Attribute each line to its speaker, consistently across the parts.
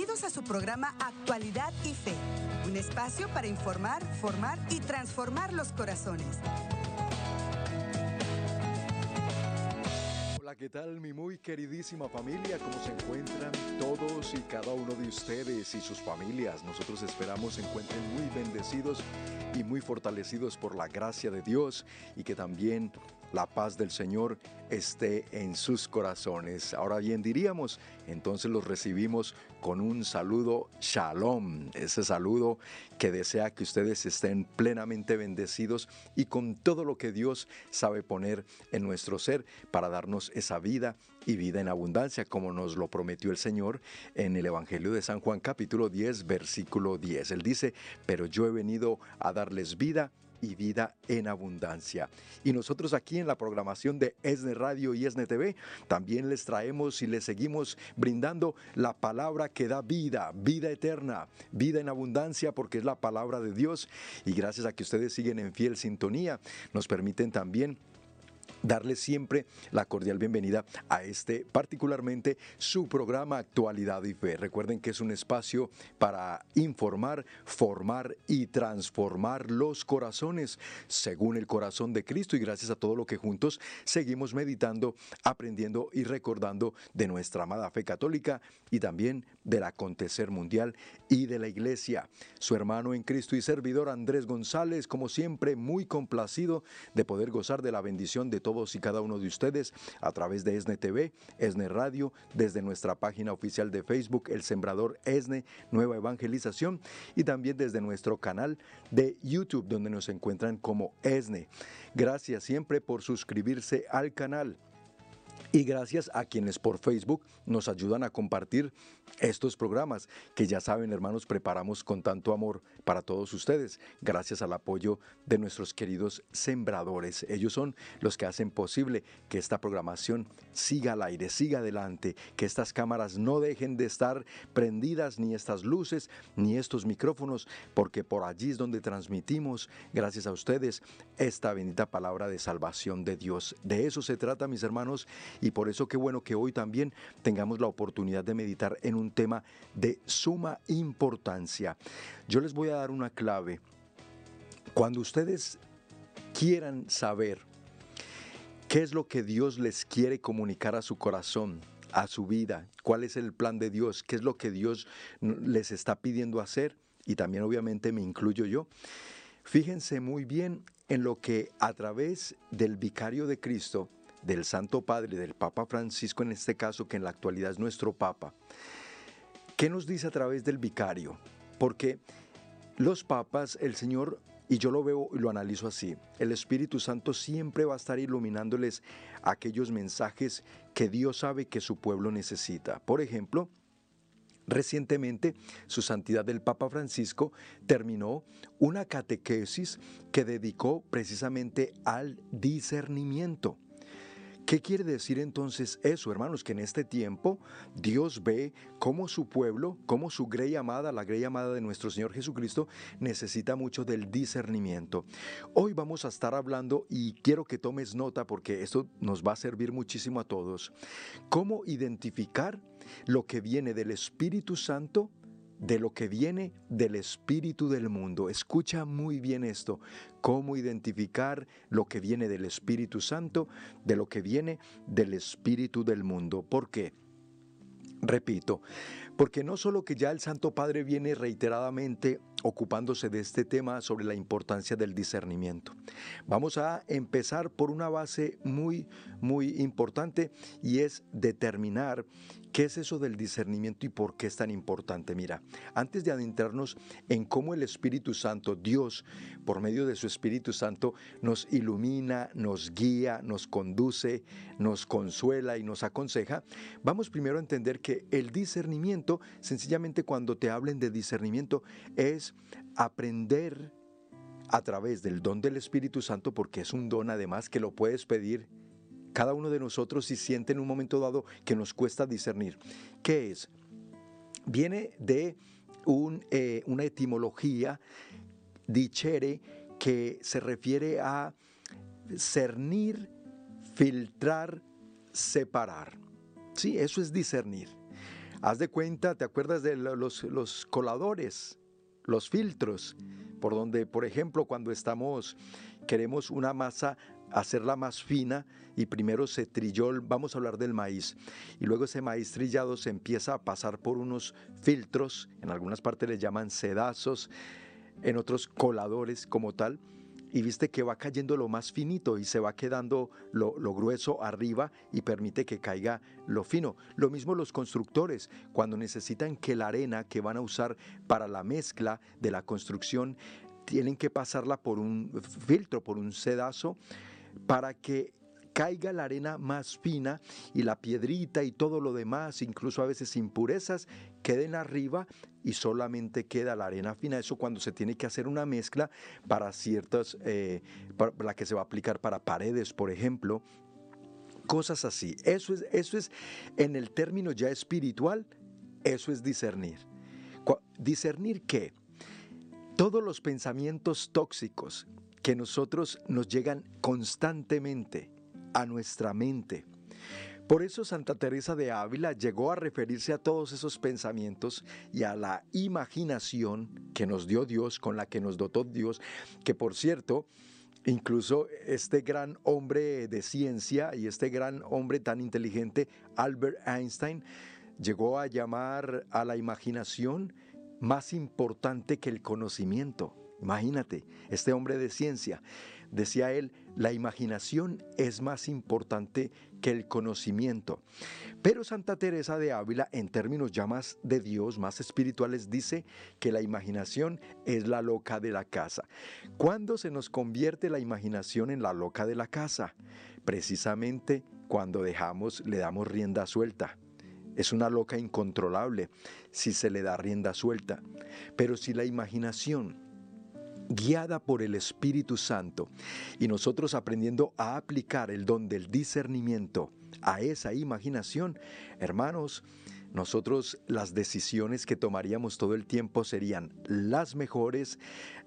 Speaker 1: Bienvenidos a su programa Actualidad y Fe, un espacio para informar, formar y transformar los corazones.
Speaker 2: Hola, ¿qué tal mi muy queridísima familia? ¿Cómo se encuentran todos y cada uno de ustedes y sus familias? Nosotros esperamos se encuentren muy bendecidos y muy fortalecidos por la gracia de Dios y que también la paz del Señor esté en sus corazones. Ahora bien diríamos, entonces los recibimos con un saludo shalom, ese saludo que desea que ustedes estén plenamente bendecidos y con todo lo que Dios sabe poner en nuestro ser para darnos esa vida y vida en abundancia, como nos lo prometió el Señor en el Evangelio de San Juan capítulo 10, versículo 10. Él dice, pero yo he venido a darles vida y vida en abundancia. Y nosotros aquí en la programación de ESNE Radio y ESNE TV también les traemos y les seguimos brindando la palabra que da vida, vida eterna, vida en abundancia, porque es la palabra de Dios. Y gracias a que ustedes siguen en fiel sintonía, nos permiten también darles siempre la cordial bienvenida a este particularmente su programa Actualidad y Fe. Recuerden que es un espacio para informar, formar y transformar los corazones según el corazón de Cristo y gracias a todo lo que juntos seguimos meditando, aprendiendo y recordando de nuestra amada fe católica y también del acontecer mundial y de la iglesia. Su hermano en Cristo y servidor Andrés González, como siempre, muy complacido de poder gozar de la bendición de todos y cada uno de ustedes a través de ESNE TV, ESNE Radio, desde nuestra página oficial de Facebook, El Sembrador ESNE, Nueva Evangelización, y también desde nuestro canal de YouTube, donde nos encuentran como ESNE. Gracias siempre por suscribirse al canal. Y gracias a quienes por Facebook nos ayudan a compartir estos programas que ya saben hermanos preparamos con tanto amor para todos ustedes, gracias al apoyo de nuestros queridos sembradores. Ellos son los que hacen posible que esta programación siga al aire, siga adelante, que estas cámaras no dejen de estar prendidas, ni estas luces, ni estos micrófonos, porque por allí es donde transmitimos, gracias a ustedes, esta bendita palabra de salvación de Dios. De eso se trata, mis hermanos, y por eso qué bueno que hoy también tengamos la oportunidad de meditar en un tema de suma importancia. Yo les voy a dar una clave. Cuando ustedes quieran saber qué es lo que Dios les quiere comunicar a su corazón, a su vida, cuál es el plan de Dios, qué es lo que Dios les está pidiendo hacer, y también obviamente me incluyo yo, fíjense muy bien en lo que a través del vicario de Cristo, del Santo Padre, del Papa Francisco en este caso, que en la actualidad es nuestro Papa, ¿qué nos dice a través del vicario? Porque los papas, el Señor, y yo lo veo y lo analizo así, el Espíritu Santo siempre va a estar iluminándoles aquellos mensajes que Dios sabe que su pueblo necesita. Por ejemplo, Recientemente, su santidad el Papa Francisco terminó una catequesis que dedicó precisamente al discernimiento. ¿Qué quiere decir entonces eso, hermanos? Que en este tiempo Dios ve cómo su pueblo, cómo su grey amada, la grey amada de nuestro Señor Jesucristo, necesita mucho del discernimiento. Hoy vamos a estar hablando, y quiero que tomes nota porque esto nos va a servir muchísimo a todos, cómo identificar lo que viene del Espíritu Santo de lo que viene del espíritu del mundo. Escucha muy bien esto, cómo identificar lo que viene del Espíritu Santo, de lo que viene del espíritu del mundo. ¿Por qué? Repito, porque no solo que ya el Santo Padre viene reiteradamente ocupándose de este tema sobre la importancia del discernimiento. Vamos a empezar por una base muy, muy importante y es determinar ¿Qué es eso del discernimiento y por qué es tan importante? Mira, antes de adentrarnos en cómo el Espíritu Santo, Dios, por medio de su Espíritu Santo, nos ilumina, nos guía, nos conduce, nos consuela y nos aconseja, vamos primero a entender que el discernimiento, sencillamente cuando te hablen de discernimiento, es aprender a través del don del Espíritu Santo, porque es un don además que lo puedes pedir cada uno de nosotros si siente en un momento dado que nos cuesta discernir. ¿Qué es? Viene de eh, una etimología dichere que se refiere a cernir, filtrar, separar. Sí, eso es discernir. Haz de cuenta, ¿te acuerdas de los, los coladores, los filtros? Por donde, por ejemplo, cuando estamos, queremos una masa hacerla más fina y primero se trilló, vamos a hablar del maíz, y luego ese maíz trillado se empieza a pasar por unos filtros, en algunas partes le llaman sedazos, en otros coladores como tal, y viste que va cayendo lo más finito y se va quedando lo, grueso arriba y permite que caiga lo fino. Lo mismo los constructores, cuando necesitan que la arena que van a usar para la mezcla de la construcción, tienen que pasarla por un filtro, por un sedazo para que caiga la arena más fina y la piedrita y todo lo demás, incluso a veces impurezas, queden arriba y solamente queda la arena fina. Eso cuando se tiene que hacer una mezcla para ciertas, eh, para la que se va a aplicar para paredes, por ejemplo. Cosas así. Eso es, eso es en el término ya espiritual, eso es discernir. ¿Discernir qué? Todos los pensamientos tóxicos que nosotros nos llegan constantemente a nuestra mente. Por eso Santa Teresa de Ávila llegó a referirse a todos esos pensamientos y a la imaginación que nos dio Dios, con la que nos dotó Dios, que por cierto, incluso este gran hombre de ciencia y este gran hombre tan inteligente, Albert Einstein, llegó a llamar a la imaginación más importante que el conocimiento. Imagínate, este hombre de ciencia, decía él, la imaginación es más importante que el conocimiento. Pero Santa Teresa de Ávila, en términos ya más de Dios, más espirituales, dice que la imaginación es la loca de la casa. ¿Cuándo se nos convierte la imaginación en la loca de la casa? Precisamente cuando dejamos, le damos rienda suelta. Es una loca incontrolable si se le da rienda suelta. Pero si la imaginación guiada por el Espíritu Santo y nosotros aprendiendo a aplicar el don del discernimiento a esa imaginación, hermanos, nosotros las decisiones que tomaríamos todo el tiempo serían las mejores,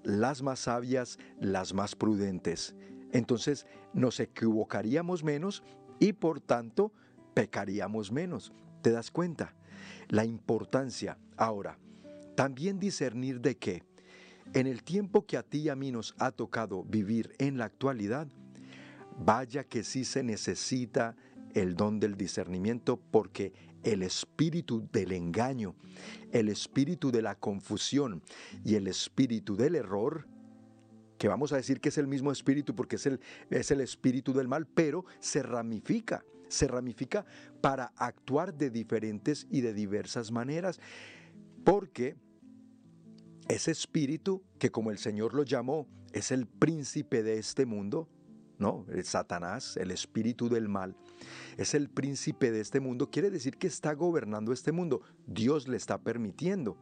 Speaker 2: las más sabias, las más prudentes. Entonces nos equivocaríamos menos y por tanto pecaríamos menos. ¿Te das cuenta? La importancia. Ahora, también discernir de qué en el tiempo que a ti y a mí nos ha tocado vivir en la actualidad, vaya que sí se necesita el don del discernimiento porque el espíritu del engaño, el espíritu de la confusión y el espíritu del error, que vamos a decir que es el mismo espíritu porque es el, es el espíritu del mal, pero se ramifica, se ramifica para actuar de diferentes y de diversas maneras, porque ese espíritu que como el Señor lo llamó, es el príncipe de este mundo, ¿no? El Satanás, el espíritu del mal, es el príncipe de este mundo, quiere decir que está gobernando este mundo. Dios le está permitiendo.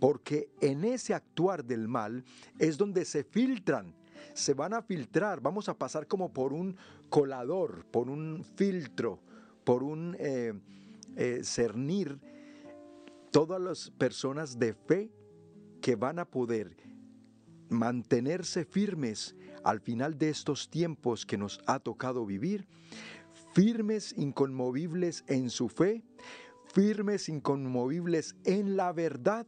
Speaker 2: Porque en ese actuar del mal es donde se filtran, se van a filtrar, vamos a pasar como por un colador, por un filtro, por un eh, eh, cernir todas las personas de fe que van a poder mantenerse firmes al final de estos tiempos que nos ha tocado vivir, firmes, inconmovibles en su fe, firmes, inconmovibles en la verdad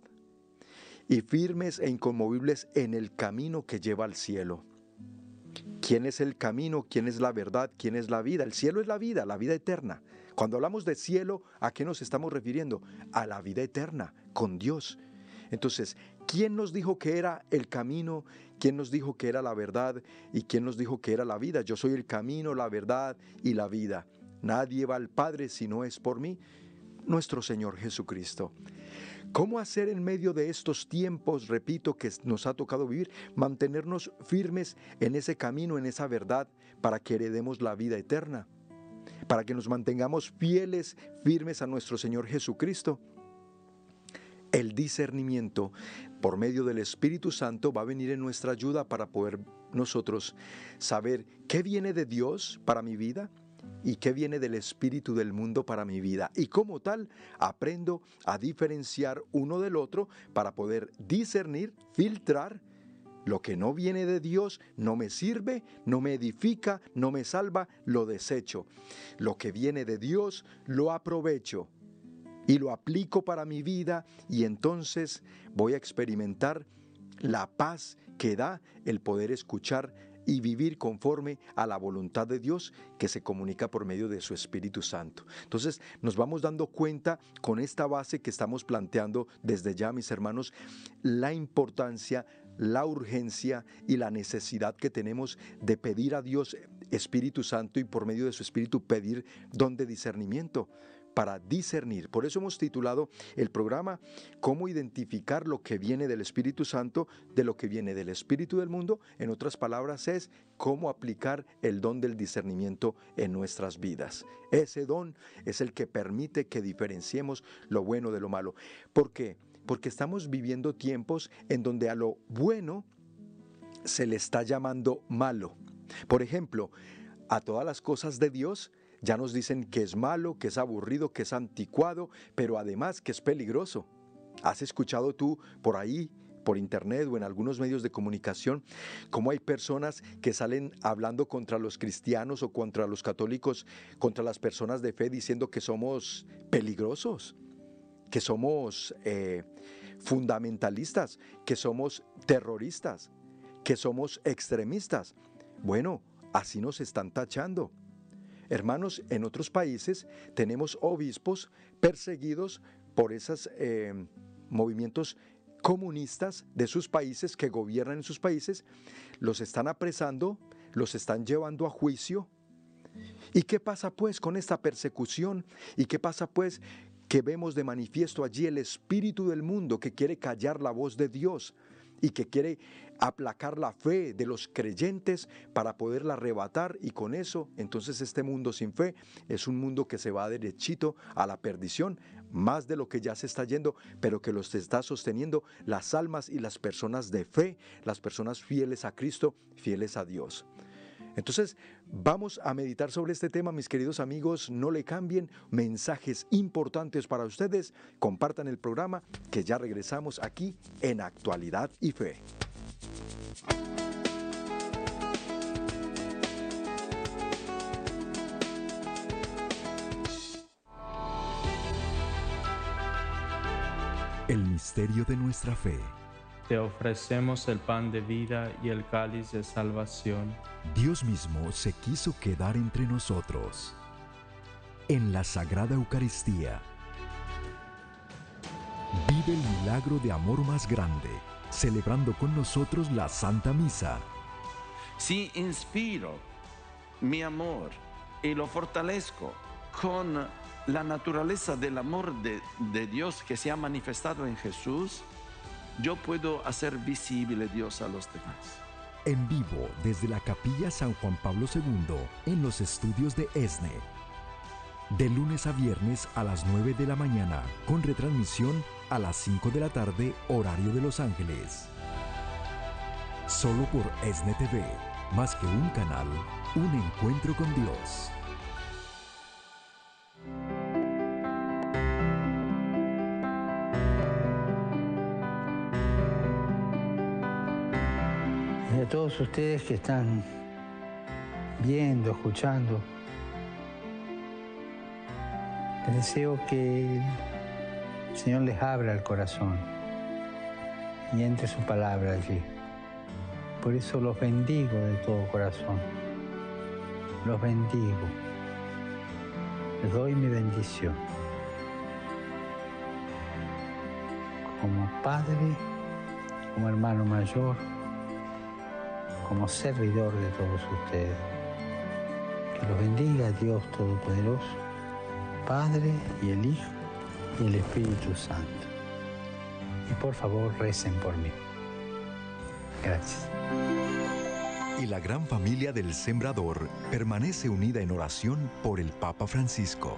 Speaker 2: y firmes e inconmovibles en el camino que lleva al cielo. ¿Quién es el camino? ¿Quién es la verdad? ¿Quién es la vida? El cielo es la vida, la vida eterna. Cuando hablamos de cielo, ¿a qué nos estamos refiriendo? A la vida eterna, con Dios. Entonces, ¿quién nos dijo que era el camino? ¿Quién nos dijo que era la verdad? ¿Y quién nos dijo que era la vida? Yo soy el camino, la verdad y la vida. Nadie va al Padre si no es por mí, nuestro Señor Jesucristo. ¿Cómo hacer en medio de estos tiempos, repito, que nos ha tocado vivir, mantenernos firmes en ese camino, en esa verdad, para que heredemos la vida eterna? Para que nos mantengamos fieles, firmes a nuestro Señor Jesucristo. El discernimiento por medio del Espíritu Santo va a venir en nuestra ayuda para poder nosotros saber qué viene de Dios para mi vida y qué viene del espíritu del mundo para mi vida. Y como tal, aprendo a diferenciar uno del otro para poder discernir, filtrar lo que no viene de Dios no me sirve, no me edifica, no me salva, lo desecho. Lo que viene de Dios lo aprovecho y lo aplico para mi vida y entonces voy a experimentar la paz que da el poder escuchar y vivir conforme a la voluntad de Dios que se comunica por medio de su Espíritu Santo. Entonces nos vamos dando cuenta con esta base que estamos planteando desde ya, mis hermanos, la importancia la urgencia y la necesidad que tenemos de pedir a Dios Espíritu Santo y por medio de su Espíritu pedir don de discernimiento para discernir. Por eso hemos titulado el programa Cómo identificar lo que viene del Espíritu Santo de lo que viene del Espíritu del mundo. En otras palabras es cómo aplicar el don del discernimiento en nuestras vidas. Ese don es el que permite que diferenciemos lo bueno de lo malo. ¿Por qué? Porque estamos viviendo tiempos en donde a lo bueno se le está llamando malo. Por ejemplo, a todas las cosas de Dios ya nos dicen que es malo, que es aburrido, que es anticuado, pero además que es peligroso. ¿Has escuchado tú por ahí por internet o en algunos medios de comunicación, cómo hay personas que salen hablando contra los cristianos o contra los católicos, contra las personas de fe, diciendo que somos peligrosos, que somos eh, fundamentalistas, que somos terroristas, que somos extremistas. Bueno, así nos están tachando. Hermanos, en otros países tenemos obispos perseguidos por esos eh, movimientos comunistas de sus países que gobiernan en sus países, los están apresando, los están llevando a juicio. ¿Y qué pasa pues con esta persecución? ¿Y qué pasa pues que vemos de manifiesto allí el espíritu del mundo que quiere callar la voz de Dios? Y que quiere aplacar la fe de los creyentes para poderla arrebatar y con eso entonces este mundo sin fe es un mundo que se va derechito a la perdición, más de lo que ya se está yendo, pero que los está sosteniendo las almas y las personas de fe, las personas fieles a Cristo, fieles a Dios. Entonces, vamos a meditar sobre este tema, mis queridos amigos. No le cambien mensajes importantes para ustedes. Compartan el programa que ya regresamos aquí en Actualidad y Fe.
Speaker 3: El misterio de nuestra fe
Speaker 4: te ofrecemos el pan de vida y el cáliz de salvación.
Speaker 3: Dios mismo se quiso quedar entre nosotros. En la Sagrada Eucaristía, vive el milagro de amor más grande, celebrando con nosotros la Santa Misa.
Speaker 5: Si inspiro mi amor y lo fortalezco con la naturaleza del amor de, de Dios que se ha manifestado en Jesús, yo puedo hacer visible Dios a los demás.
Speaker 3: En vivo desde la Capilla San Juan Pablo II en los estudios de ESNE. De lunes a viernes a las 9 de la mañana con retransmisión a las 5 de la tarde horario de Los Ángeles. Solo por ESNE TV, más que un canal, un encuentro con Dios.
Speaker 6: Todos ustedes que están viendo, escuchando. Les deseo que el Señor les abra el corazón y entre su palabra allí. Por eso los bendigo de todo corazón. Los bendigo. Les doy mi bendición. Como padre, como hermano mayor, como servidor de todos ustedes. Que los bendiga Dios Todopoderoso, Padre y el Hijo y el Espíritu Santo. Y por favor recen por mí. Gracias.
Speaker 3: Y la gran familia del Sembrador permanece unida en oración por el Papa Francisco.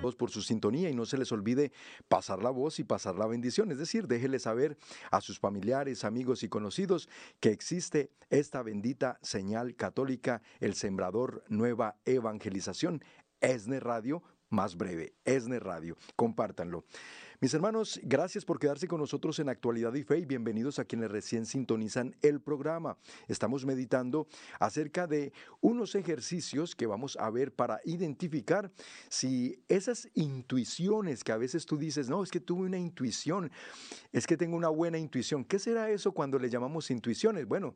Speaker 2: Por su sintonía y no se les olvide pasar la voz y pasar la bendición. Es decir, déjele saber a sus familiares, amigos y conocidos que existe esta bendita señal católica, el Sembrador Nueva Evangelización, ESNE Radio más breve, ESNE Radio. Compártanlo. Mis hermanos, gracias por quedarse con nosotros en Actualidad y Fe y bienvenidos a quienes recién sintonizan el programa. Estamos meditando acerca de unos ejercicios que vamos a ver para identificar si esas intuiciones que a veces tú dices, no, es que tuve una intuición, es que tengo una buena intuición. ¿Qué será eso cuando le llamamos intuiciones? Bueno,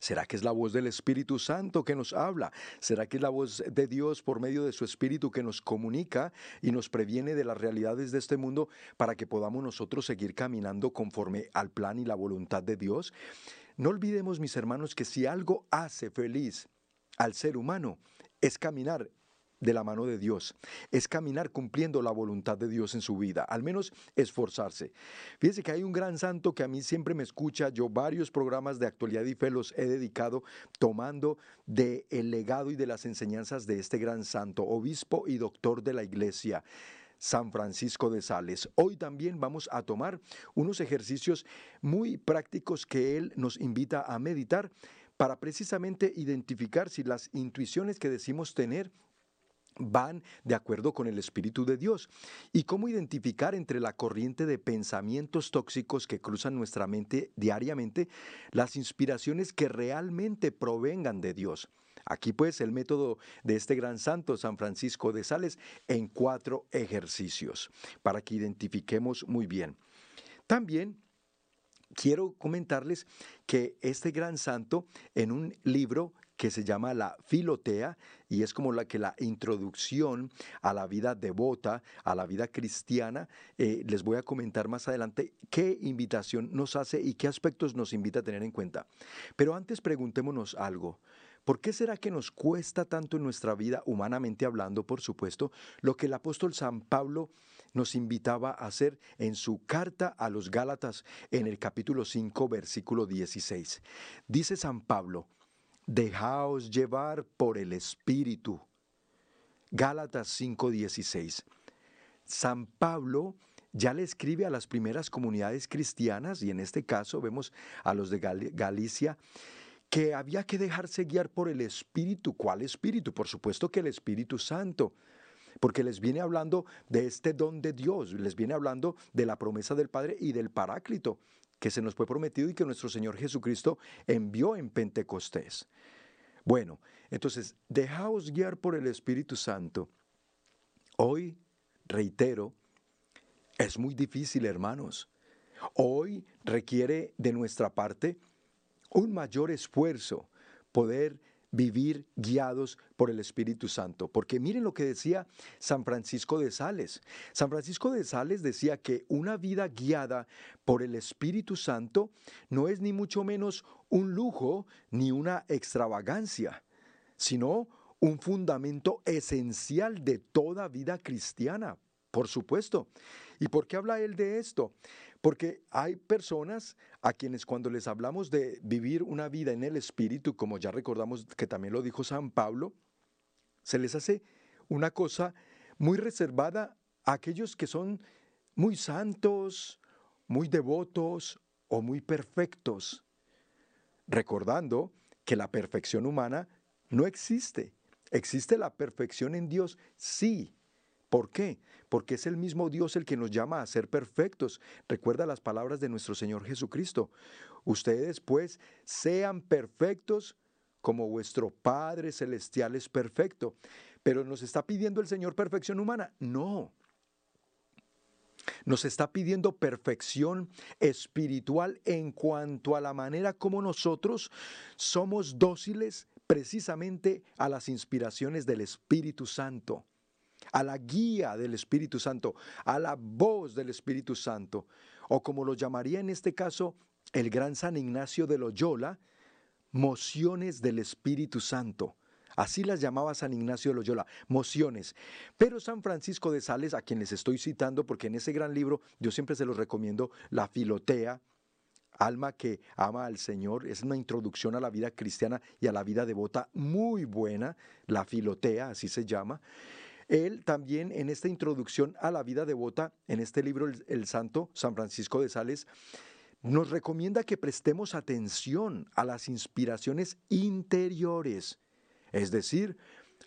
Speaker 2: ¿Será que es la voz del Espíritu Santo que nos habla? ¿Será que es la voz de Dios por medio de su Espíritu que nos comunica y nos previene de las realidades de este mundo para que podamos nosotros seguir caminando conforme al plan y la voluntad de Dios? No olvidemos, mis hermanos, que si algo hace feliz al ser humano es caminar de la mano de Dios, es caminar cumpliendo la voluntad de Dios en su vida, al menos esforzarse. Fíjese que hay un gran santo que a mí siempre me escucha, yo varios programas de actualidad y fe los he dedicado tomando de el legado y de las enseñanzas de este gran santo, obispo y doctor de la iglesia. San Francisco de Sales. Hoy también vamos a tomar unos ejercicios muy prácticos que él nos invita a meditar para precisamente identificar si las intuiciones que decimos tener van de acuerdo con el Espíritu de Dios. Y cómo identificar entre la corriente de pensamientos tóxicos que cruzan nuestra mente diariamente las inspiraciones que realmente provengan de Dios. Aquí pues el método de este gran santo San Francisco de Sales en cuatro ejercicios para que identifiquemos muy bien. También quiero comentarles que este gran santo en un libro que se llama la Filotea y es como la que la introducción a la vida devota, a la vida cristiana. Eh, les voy a comentar más adelante qué invitación nos hace y qué aspectos nos invita a tener en cuenta. Pero antes preguntémonos algo. ¿Por qué será que nos cuesta tanto en nuestra vida, humanamente hablando, por supuesto, lo que el apóstol San Pablo nos invitaba a hacer en su carta a los Gálatas en el capítulo 5, versículo 16? Dice San Pablo, Dejaos llevar por el Espíritu. Gálatas 5:16. San Pablo ya le escribe a las primeras comunidades cristianas, y en este caso vemos a los de Galicia, que había que dejarse guiar por el Espíritu. ¿Cuál Espíritu? Por supuesto que el Espíritu Santo porque les viene hablando de este don de Dios, les viene hablando de la promesa del Padre y del Paráclito que se nos fue prometido y que nuestro Señor Jesucristo envió en Pentecostés. Bueno, entonces, dejaos guiar por el Espíritu Santo. Hoy, reitero, es muy difícil, hermanos. Hoy requiere de nuestra parte un mayor esfuerzo poder vivir guiados por el Espíritu Santo. Porque miren lo que decía San Francisco de Sales. San Francisco de Sales decía que una vida guiada por el Espíritu Santo no es ni mucho menos un lujo ni una extravagancia, sino un fundamento esencial de toda vida cristiana, por supuesto. ¿Y por qué habla él de esto? Porque hay personas a quienes cuando les hablamos de vivir una vida en el Espíritu, como ya recordamos que también lo dijo San Pablo, se les hace una cosa muy reservada a aquellos que son muy santos, muy devotos o muy perfectos, recordando que la perfección humana no existe. ¿Existe la perfección en Dios? Sí, ¿Por qué? Porque es el mismo Dios el que nos llama a ser perfectos. Recuerda las palabras de nuestro Señor Jesucristo. Ustedes pues sean perfectos como vuestro Padre Celestial es perfecto. Pero nos está pidiendo el Señor perfección humana. No. Nos está pidiendo perfección espiritual en cuanto a la manera como nosotros somos dóciles precisamente a las inspiraciones del Espíritu Santo a la guía del Espíritu Santo, a la voz del Espíritu Santo, o como lo llamaría en este caso el gran San Ignacio de Loyola, mociones del Espíritu Santo. Así las llamaba San Ignacio de Loyola, mociones. Pero San Francisco de Sales, a quien les estoy citando, porque en ese gran libro yo siempre se los recomiendo, La Filotea, Alma que ama al Señor, es una introducción a la vida cristiana y a la vida devota muy buena, La Filotea, así se llama. Él también en esta introducción a la vida devota, en este libro el, Santo San Francisco de Sales, nos recomienda que prestemos atención a las inspiraciones interiores, es decir,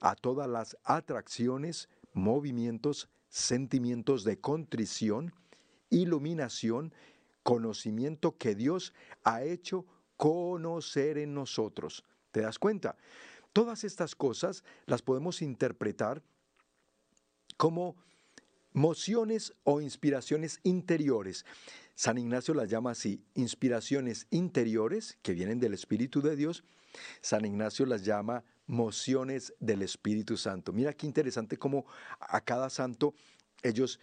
Speaker 2: a todas las atracciones, movimientos, sentimientos de contrición, iluminación, conocimiento que Dios ha hecho conocer en nosotros. ¿Te das cuenta? Todas estas cosas las podemos interpretar como mociones o inspiraciones interiores. San Ignacio las llama así, inspiraciones interiores que vienen del Espíritu de Dios. San Ignacio las llama mociones del Espíritu Santo. Mira qué interesante cómo a cada santo ellos,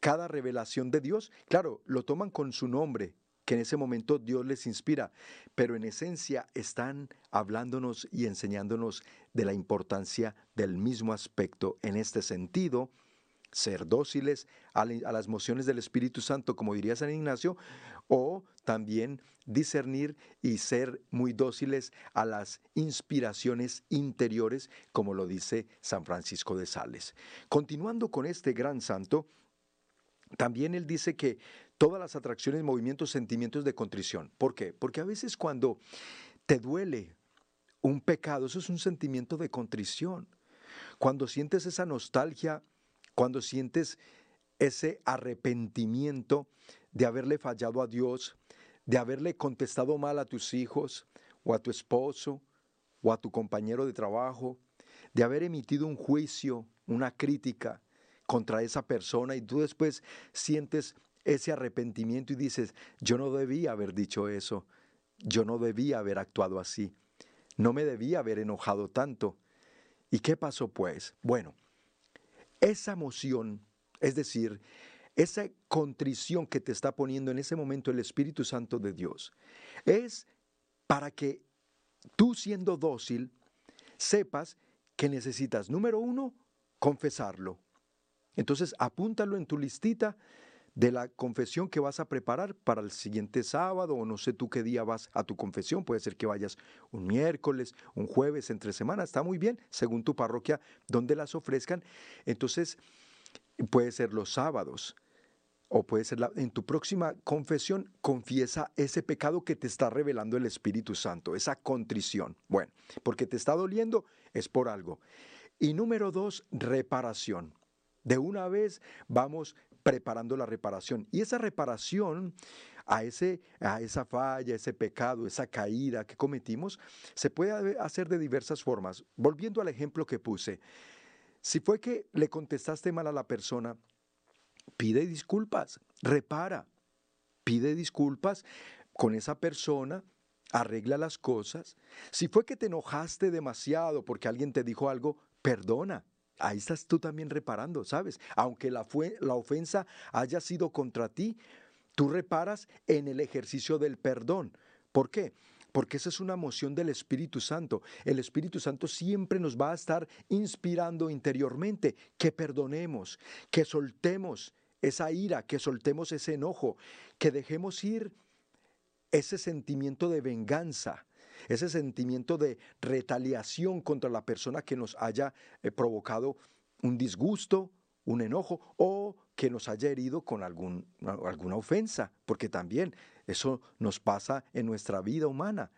Speaker 2: cada revelación de Dios, claro, lo toman con su nombre, que en ese momento Dios les inspira, pero en esencia están hablándonos y enseñándonos de la importancia del mismo aspecto. En este sentido, ser dóciles a, las mociones del Espíritu Santo, como diría San Ignacio, o también discernir y ser muy dóciles a las inspiraciones interiores, como lo dice San Francisco de Sales. Continuando con este gran santo, también él dice que todas las atracciones, movimientos, sentimientos de contrición. ¿Por qué? Porque a veces cuando te duele un pecado, eso es un sentimiento de contrición. Cuando sientes esa nostalgia cuando sientes ese arrepentimiento de haberle fallado a Dios, de haberle contestado mal a tus hijos o a tu esposo o a tu compañero de trabajo, de haber emitido un juicio, una crítica contra esa persona y tú después sientes ese arrepentimiento y dices, yo no debía haber dicho eso, yo no debía haber actuado así, no me debía haber enojado tanto. ¿Y qué pasó pues? Bueno, esa emoción, es decir, esa contrición que te está poniendo en ese momento el Espíritu Santo de Dios, es para que tú siendo dócil, sepas que necesitas, número uno, confesarlo. Entonces apúntalo en tu listita de la confesión que vas a preparar para el siguiente sábado o no sé tú qué día vas a tu confesión. Puede ser que vayas un miércoles, un jueves, entre semana. Está muy bien, según tu parroquia, donde las ofrezcan. Entonces, puede ser los sábados. O puede ser en tu próxima confesión, confiesa ese pecado que te está revelando el Espíritu Santo, esa contrición. Bueno, porque te está doliendo, es por algo. Y número dos, reparación. De una vez vamos preparando la reparación. Y esa reparación a, ese, a esa falla, ese pecado, esa caída que cometimos, se puede hacer de diversas formas. Volviendo al ejemplo que puse, si fue que le contestaste mal a la persona, pide disculpas, repara, pide disculpas con esa persona, arregla las cosas. Si fue que te enojaste demasiado porque alguien te dijo algo, perdona, ahí estás tú también reparando, ¿sabes? Aunque la, ofensa haya sido contra ti, tú reparas en el ejercicio del perdón. ¿Por qué? Porque esa es una moción del Espíritu Santo. El Espíritu Santo siempre nos va a estar inspirando interiormente que perdonemos, que soltemos esa ira, que soltemos ese enojo, que dejemos ir ese sentimiento de venganza, ese sentimiento de retaliación contra la persona que nos haya eh, provocado un disgusto, un enojo o que nos haya herido con algún, alguna ofensa, porque también eso nos pasa en nuestra vida humana.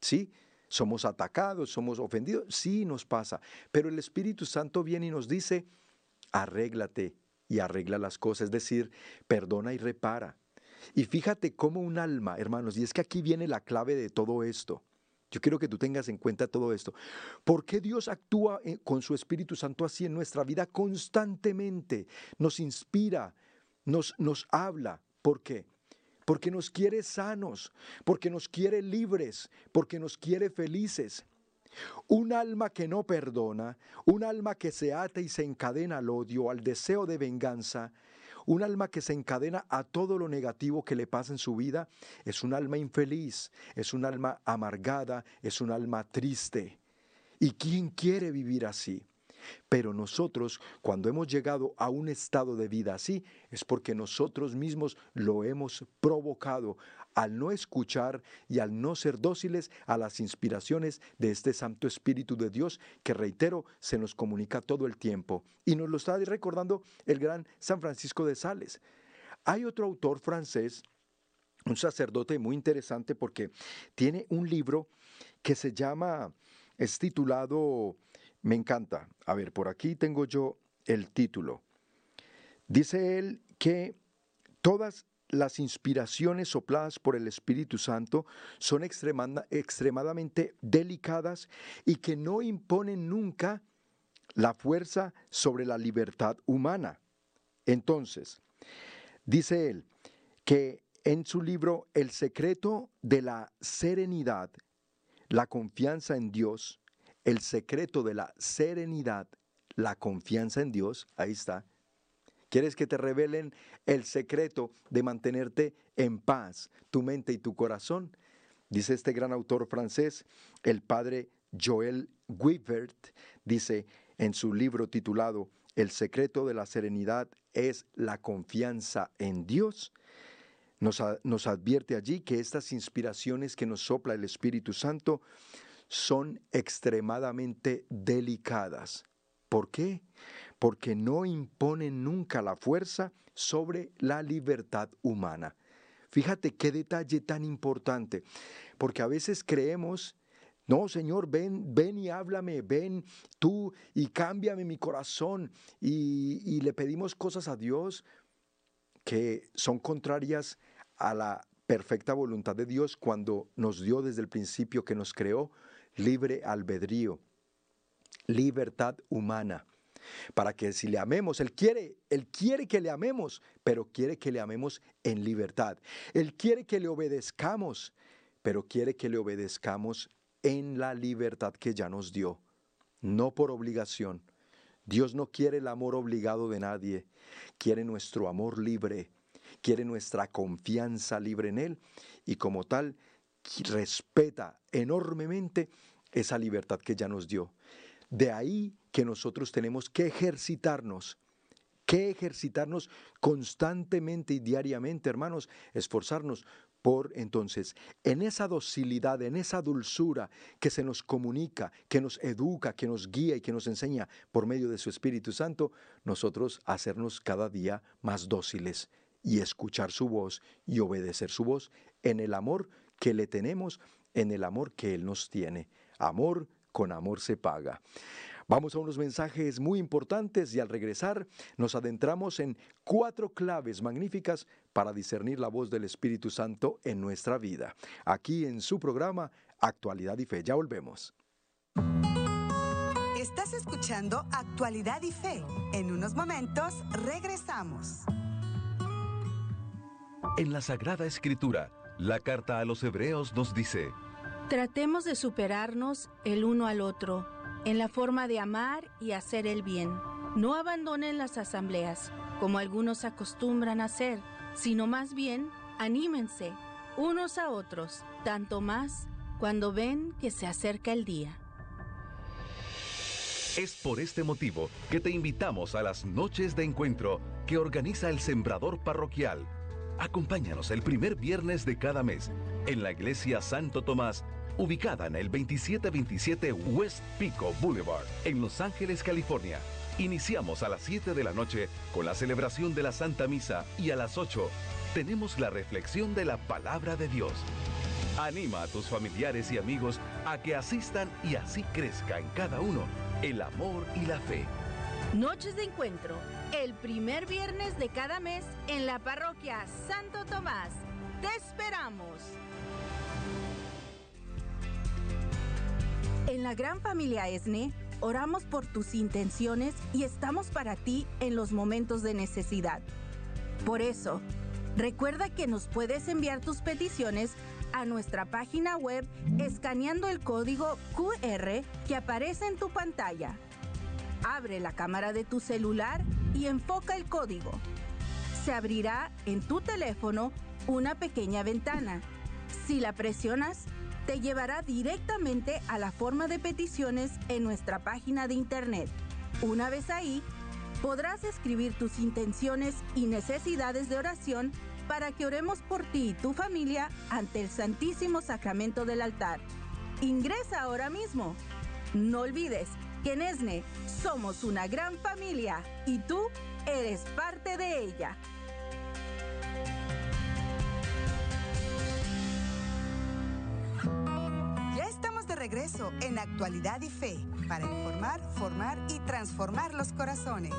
Speaker 2: ¿Sí? Somos atacados, somos ofendidos, sí nos pasa, pero el Espíritu Santo viene y nos dice, arréglate y arregla las cosas, es decir, perdona y repara. Y fíjate cómo un alma, hermanos, y es que aquí viene la clave de todo esto. Yo quiero que tú tengas en cuenta todo esto. ¿Por qué Dios actúa eh, con su Espíritu Santo así en nuestra vida constantemente? Nos inspira, nos, nos habla. ¿Por qué? Porque nos quiere sanos, porque nos quiere libres, porque nos quiere felices. Un alma que no perdona, un alma que se ata y se encadena al odio, al deseo de venganza, un alma que se encadena a todo lo negativo que le pasa en su vida es un alma infeliz, es un alma amargada, es un alma triste. ¿Y quién quiere vivir así? Pero nosotros, cuando hemos llegado a un estado de vida así, es porque nosotros mismos lo hemos provocado al no escuchar y al no ser dóciles a las inspiraciones de este Santo Espíritu de Dios que, reitero, se nos comunica todo el tiempo. Y nos lo está recordando el gran San Francisco de Sales. Hay otro autor francés, un sacerdote muy interesante porque tiene un libro que se llama, es titulado me encanta. A ver, por aquí tengo yo el título. Dice él que todas las inspiraciones sopladas por el Espíritu Santo son extremadamente delicadas y que no imponen nunca la fuerza sobre la libertad humana. Entonces, dice él que en su libro El secreto de la serenidad, la confianza en Dios, el secreto de la serenidad, la confianza en Dios, ahí está, ¿Quieres que te revelen el secreto de mantenerte en paz, tu mente y tu corazón? Dice este gran autor francés, el padre Joel Guibert, dice en su libro titulado El secreto de la serenidad es la confianza en Dios. Nos, nos, advierte allí que estas inspiraciones que nos sopla el Espíritu Santo son extremadamente delicadas. ¿Por qué? Porque no imponen nunca la fuerza sobre la libertad humana. Fíjate qué detalle tan importante, porque a veces creemos, no, Señor, ven, ven y háblame, ven tú y cámbiame mi corazón. Y, y le pedimos cosas a Dios que son contrarias a la perfecta voluntad de Dios cuando nos dio desde el principio que nos creó libre albedrío, libertad humana para que si le amemos, Él quiere, Él quiere que le amemos, pero quiere que le amemos en libertad. Él quiere que le obedezcamos, pero quiere que le obedezcamos en la libertad que ya nos dio, no por obligación. Dios no quiere el amor obligado de nadie, quiere nuestro amor libre, quiere nuestra confianza libre en Él y como tal respeta enormemente esa libertad que ya nos dio. De ahí que nosotros tenemos que ejercitarnos, que ejercitarnos constantemente y diariamente, hermanos, esforzarnos por entonces, en esa docilidad, en esa dulzura que se nos comunica, que nos educa, que nos guía y que nos enseña por medio de su Espíritu Santo, nosotros hacernos cada día más dóciles y escuchar su voz y obedecer su voz en el amor que le tenemos, en el amor que Él nos tiene. Amor con amor se paga. Vamos a unos mensajes muy importantes y al regresar nos adentramos en cuatro claves magníficas para discernir la voz del Espíritu Santo en nuestra vida. Aquí en su programa Actualidad y Fe. Ya volvemos.
Speaker 1: Estás escuchando Actualidad y Fe. En unos momentos regresamos.
Speaker 3: En la Sagrada Escritura, la carta a los Hebreos nos dice,
Speaker 7: Tratemos de superarnos el uno al otro en la forma de amar y hacer el bien. No abandonen las asambleas, como algunos acostumbran hacer, sino más bien anímense unos a otros, tanto más cuando ven que se acerca el día.
Speaker 3: Es por este motivo que te invitamos a las noches de encuentro que organiza el Sembrador Parroquial. Acompáñanos el primer viernes de cada mes en la iglesia Santo Tomás ubicada en el 2727 West Pico Boulevard, en Los Ángeles, California. Iniciamos a las 7 de la noche con la celebración de la Santa Misa y a las 8 tenemos la reflexión de la palabra de Dios. Anima a tus familiares y amigos a que asistan y así crezca en cada uno el amor y la fe.
Speaker 7: Noches de encuentro, el primer viernes de cada mes en la parroquia Santo Tomás. Te esperamos. En la gran familia ESNE, oramos por tus intenciones y estamos para ti en los momentos de necesidad. Por eso, recuerda que nos puedes enviar tus peticiones a nuestra página web escaneando el código QR que aparece en tu pantalla. Abre la cámara de tu celular y enfoca el código. Se abrirá en tu teléfono una pequeña ventana. Si la presionas, te llevará directamente a la forma de peticiones en nuestra página de internet. Una vez ahí, podrás escribir tus intenciones y necesidades de oración para que oremos por ti y tu familia ante el Santísimo Sacramento del altar. Ingresa ahora mismo. No olvides que en ESNE somos una gran familia y tú eres parte de ella.
Speaker 1: Regreso en Actualidad y Fe para informar, formar y transformar los corazones.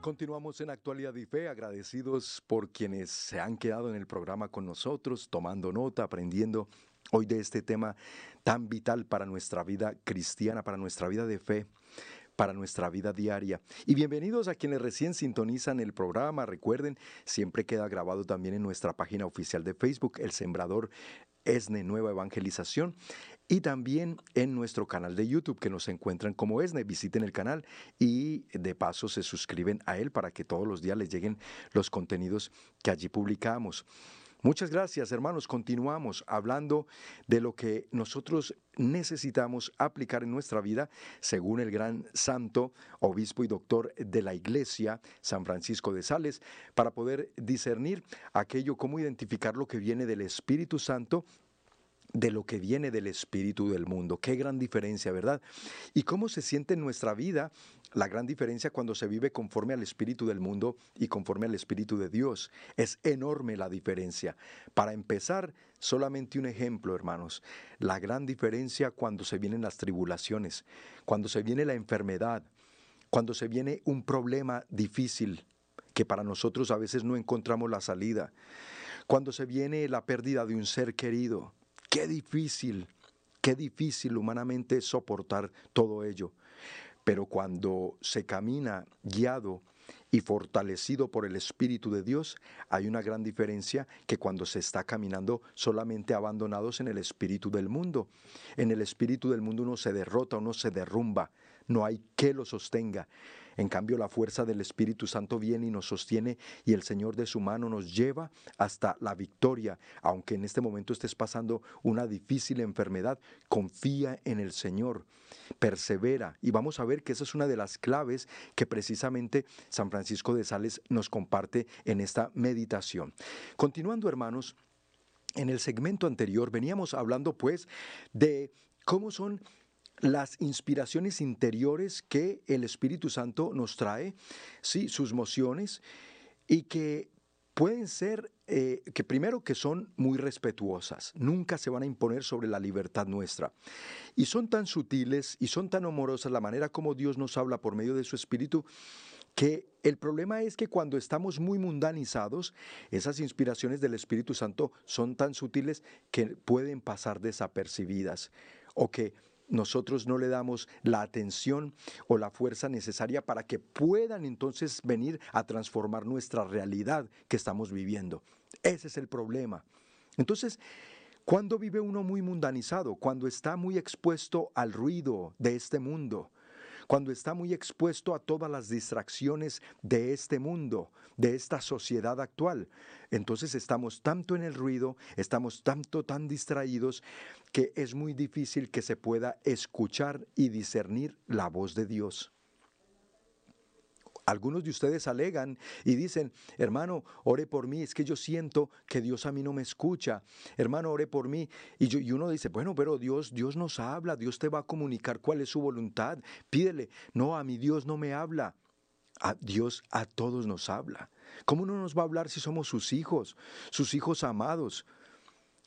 Speaker 2: Continuamos en Actualidad y Fe, agradecidos por quienes se han quedado en el programa con nosotros, tomando nota, aprendiendo hoy de este tema tan vital para nuestra vida cristiana, para nuestra vida de fe para nuestra vida diaria. Y bienvenidos a quienes recién sintonizan el programa. Recuerden, siempre queda grabado también en nuestra página oficial de Facebook, El Sembrador ESNE Nueva Evangelización y también en nuestro canal de YouTube que nos encuentran como ESNE. Visiten el canal y de paso se suscriben a él para que todos los días les lleguen los contenidos que allí publicamos. Muchas gracias, hermanos. Continuamos hablando de lo que nosotros necesitamos aplicar en nuestra vida, según el gran santo, obispo y doctor de la Iglesia, San Francisco de Sales, para poder discernir aquello, cómo identificar lo que viene del Espíritu Santo de lo que viene del espíritu del mundo. Qué gran diferencia, ¿verdad? Y cómo se siente en nuestra vida la gran diferencia cuando se vive conforme al espíritu del mundo y conforme al espíritu de Dios. Es enorme la diferencia. Para empezar, solamente un ejemplo, hermanos. La gran diferencia cuando se vienen las tribulaciones, cuando se viene la enfermedad, cuando se viene un problema difícil que para nosotros a veces no encontramos la salida, cuando se viene la pérdida de un ser querido, Qué difícil, qué difícil humanamente soportar todo ello. Pero cuando se camina guiado y fortalecido por el Espíritu de Dios, hay una gran diferencia que cuando se está caminando solamente abandonados en el Espíritu del mundo. En el Espíritu del mundo uno se derrota, uno se derrumba, no hay que lo sostenga. En cambio, la fuerza del Espíritu Santo viene y nos sostiene y el Señor de su mano nos lleva hasta la victoria. Aunque en este momento estés pasando una difícil enfermedad, confía en el Señor, persevera. Y vamos a ver que esa es una de las claves que precisamente San Francisco de Sales nos comparte en esta meditación. Continuando, hermanos, en el segmento anterior veníamos hablando pues de cómo son las inspiraciones interiores que el Espíritu Santo nos trae, sí, sus mociones, y que pueden ser, eh, que primero que son muy respetuosas, nunca se van a imponer sobre la libertad nuestra. Y son tan sutiles y son tan amorosas la manera como Dios nos habla por medio de su Espíritu, que el problema es que cuando estamos muy mundanizados, esas inspiraciones del Espíritu Santo son tan sutiles que pueden pasar desapercibidas o que nosotros no le damos la atención o la fuerza necesaria para que puedan entonces venir a transformar nuestra realidad que estamos viviendo. Ese es el problema. Entonces, cuando vive uno muy mundanizado? Cuando está muy expuesto al ruido de este mundo, cuando está muy expuesto a todas las distracciones de este mundo, de esta sociedad actual. Entonces estamos tanto en el ruido, estamos tanto tan distraídos que es muy difícil que se pueda escuchar y discernir la voz de Dios. Algunos de ustedes alegan y dicen, hermano, ore por mí, es que yo siento que Dios a mí no me escucha. Hermano, ore por mí. Y, y uno dice, bueno, pero Dios, Dios nos habla, Dios te va a comunicar cuál es su voluntad. Pídele, no, a mi Dios no me habla. Dios a todos nos habla. ¿Cómo no nos va a hablar si somos sus hijos, sus hijos amados?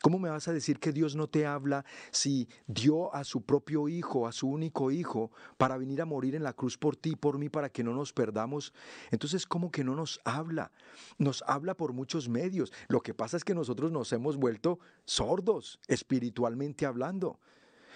Speaker 2: ¿Cómo me vas a decir que Dios no te habla si dio a su propio hijo, a su único hijo, para venir a morir en la cruz por ti por mí para que no nos perdamos? Entonces, ¿cómo que no nos habla? Nos habla por muchos medios. Lo que pasa es que nosotros nos hemos vuelto sordos, espiritualmente hablando.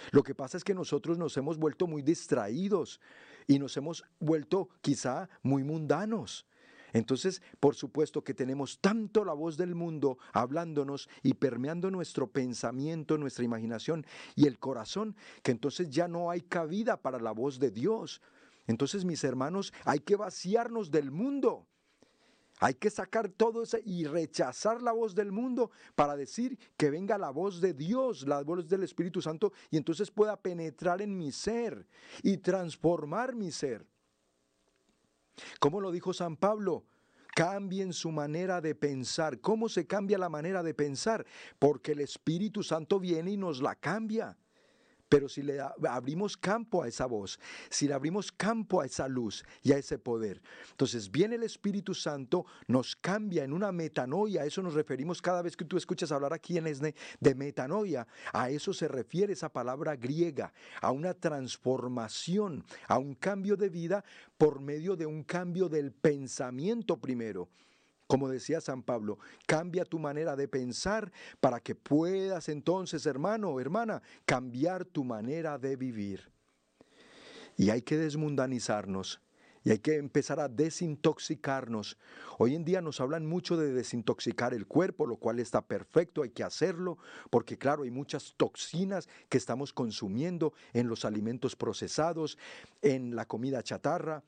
Speaker 2: Lo que pasa es que nosotros nos hemos vuelto muy distraídos y nos hemos vuelto quizá muy mundanos. Entonces, por supuesto que tenemos tanto la voz del mundo hablándonos y permeando nuestro pensamiento, nuestra imaginación y el corazón, que entonces ya no hay cabida para la voz de Dios. Entonces, mis hermanos, hay que vaciarnos del mundo. Hay que sacar todo eso y rechazar la voz del mundo para decir que venga la voz de Dios, la voz del Espíritu Santo, y entonces pueda penetrar en mi ser y transformar mi ser. ¿Cómo lo dijo San Pablo? Cambien su manera de pensar. ¿Cómo se cambia la manera de pensar? Porque el Espíritu Santo viene y nos la cambia. Pero si le abrimos campo a esa voz, si le abrimos campo a esa luz y a ese poder, entonces viene el Espíritu Santo, nos cambia en una metanoia, a eso nos referimos cada vez que tú escuchas hablar aquí en ESNE de metanoia, a eso se refiere esa palabra griega, a una transformación, a un cambio de vida por medio de un cambio del pensamiento primero. Como decía San Pablo, cambia tu manera de pensar para que puedas entonces, hermano o hermana, cambiar tu manera de vivir. Y hay que desmundanizarnos y hay que empezar a desintoxicarnos. Hoy en día nos hablan mucho de desintoxicar el cuerpo, lo cual está perfecto, hay que hacerlo, porque claro, hay muchas toxinas que estamos consumiendo en los alimentos procesados, en la comida chatarra,